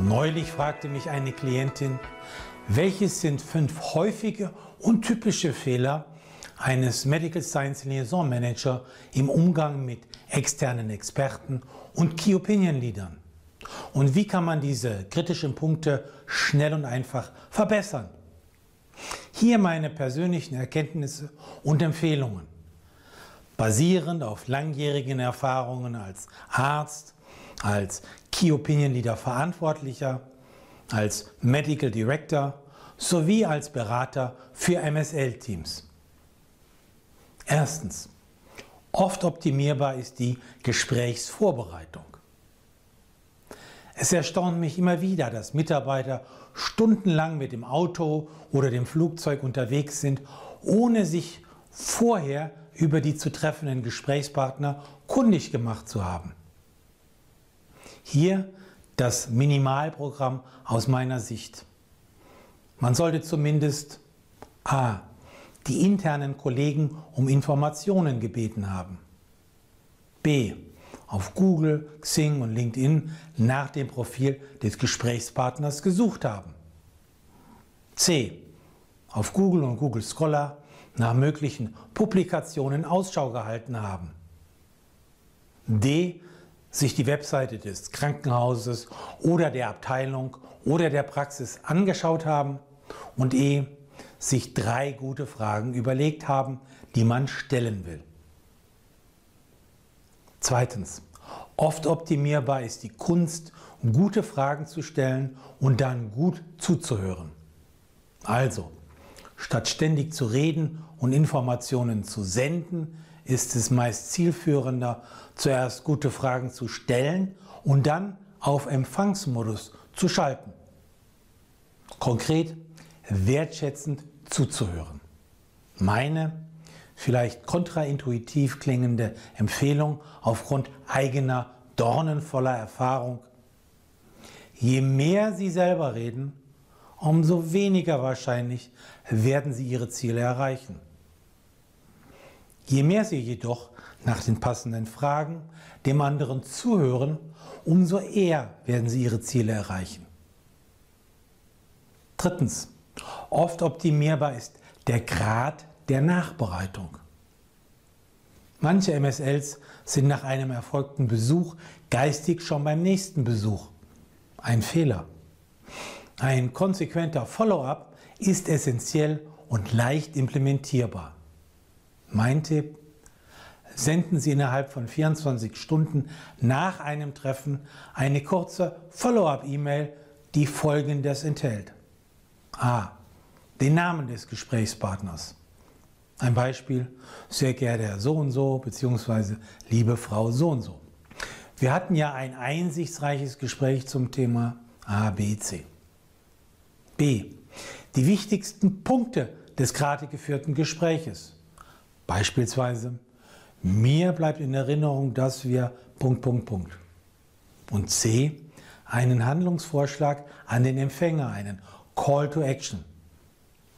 Neulich fragte mich eine Klientin, welches sind fünf häufige und typische Fehler eines Medical Science Liaison Manager im Umgang mit externen Experten und Key Opinion Leadern? Und wie kann man diese kritischen Punkte schnell und einfach verbessern? Hier meine persönlichen Erkenntnisse und Empfehlungen. Basierend auf langjährigen Erfahrungen als Arzt, als Key Opinion Leader Verantwortlicher, als Medical Director sowie als Berater für MSL-Teams. Erstens. Oft optimierbar ist die Gesprächsvorbereitung. Es erstaunt mich immer wieder, dass Mitarbeiter stundenlang mit dem Auto oder dem Flugzeug unterwegs sind, ohne sich vorher über die zu treffenden Gesprächspartner kundig gemacht zu haben. Hier das Minimalprogramm aus meiner Sicht. Man sollte zumindest a. die internen Kollegen um Informationen gebeten haben. b. auf Google, Xing und LinkedIn nach dem Profil des Gesprächspartners gesucht haben. c. auf Google und Google Scholar nach möglichen Publikationen Ausschau gehalten haben. D sich die Webseite des Krankenhauses oder der Abteilung oder der Praxis angeschaut haben und E, sich drei gute Fragen überlegt haben, die man stellen will. Zweitens, oft optimierbar ist die Kunst, gute Fragen zu stellen und dann gut zuzuhören. Also, statt ständig zu reden und Informationen zu senden, ist es meist zielführender, zuerst gute Fragen zu stellen und dann auf Empfangsmodus zu schalten. Konkret wertschätzend zuzuhören. Meine vielleicht kontraintuitiv klingende Empfehlung aufgrund eigener dornenvoller Erfahrung. Je mehr Sie selber reden, umso weniger wahrscheinlich werden Sie Ihre Ziele erreichen. Je mehr Sie jedoch nach den passenden Fragen dem anderen zuhören, umso eher werden Sie Ihre Ziele erreichen. Drittens, oft optimierbar ist der Grad der Nachbereitung. Manche MSLs sind nach einem erfolgten Besuch geistig schon beim nächsten Besuch. Ein Fehler. Ein konsequenter Follow-up ist essentiell und leicht implementierbar. Mein Tipp, senden Sie innerhalb von 24 Stunden nach einem Treffen eine kurze Follow-up-E-Mail, die folgendes enthält. A. Den Namen des Gesprächspartners. Ein Beispiel, sehr geehrter Herr so und so, beziehungsweise liebe Frau so und so. Wir hatten ja ein einsichtsreiches Gespräch zum Thema A, B, C. B. Die wichtigsten Punkte des gerade geführten Gespräches. Beispielsweise, mir bleibt in Erinnerung, dass wir Punkt, Punkt, Punkt. Und C, einen Handlungsvorschlag an den Empfänger, einen Call to Action.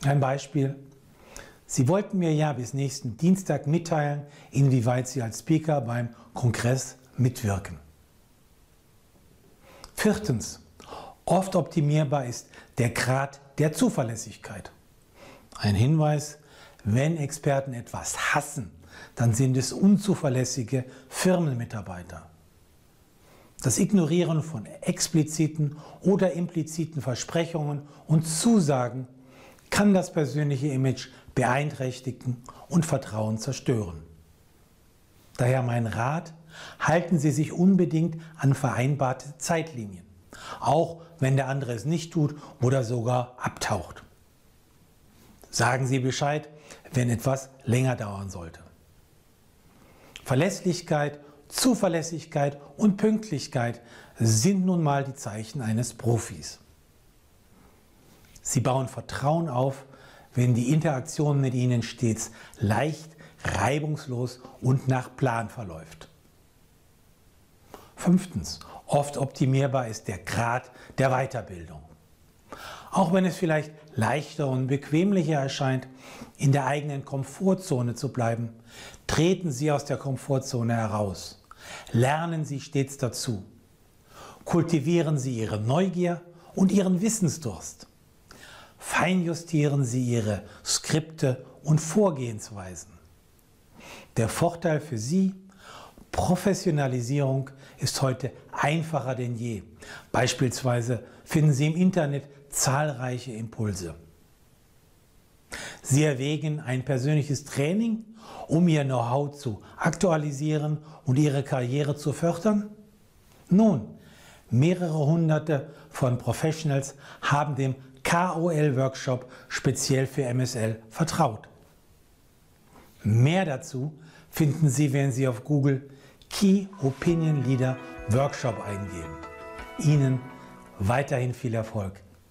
Ein Beispiel. Sie wollten mir ja bis nächsten Dienstag mitteilen, inwieweit Sie als Speaker beim Kongress mitwirken. Viertens. Oft optimierbar ist der Grad der Zuverlässigkeit. Ein Hinweis, wenn Experten etwas hassen, dann sind es unzuverlässige Firmenmitarbeiter. Das Ignorieren von expliziten oder impliziten Versprechungen und Zusagen kann das persönliche Image beeinträchtigen und Vertrauen zerstören. Daher mein Rat, halten Sie sich unbedingt an vereinbarte Zeitlinien, auch wenn der andere es nicht tut oder sogar abtaucht. Sagen Sie Bescheid, wenn etwas länger dauern sollte. Verlässlichkeit, Zuverlässigkeit und Pünktlichkeit sind nun mal die Zeichen eines Profis. Sie bauen Vertrauen auf, wenn die Interaktion mit ihnen stets leicht, reibungslos und nach Plan verläuft. Fünftens, oft optimierbar ist der Grad der Weiterbildung. Auch wenn es vielleicht leichter und bequemlicher erscheint, in der eigenen Komfortzone zu bleiben, treten Sie aus der Komfortzone heraus. Lernen Sie stets dazu. Kultivieren Sie Ihre Neugier und Ihren Wissensdurst. Feinjustieren Sie Ihre Skripte und Vorgehensweisen. Der Vorteil für Sie, Professionalisierung ist heute einfacher denn je. Beispielsweise finden Sie im Internet zahlreiche Impulse. Sie erwägen ein persönliches Training, um Ihr Know-how zu aktualisieren und Ihre Karriere zu fördern? Nun, mehrere hunderte von Professionals haben dem KOL-Workshop speziell für MSL vertraut. Mehr dazu finden Sie, wenn Sie auf Google Key Opinion Leader Workshop eingeben. Ihnen weiterhin viel Erfolg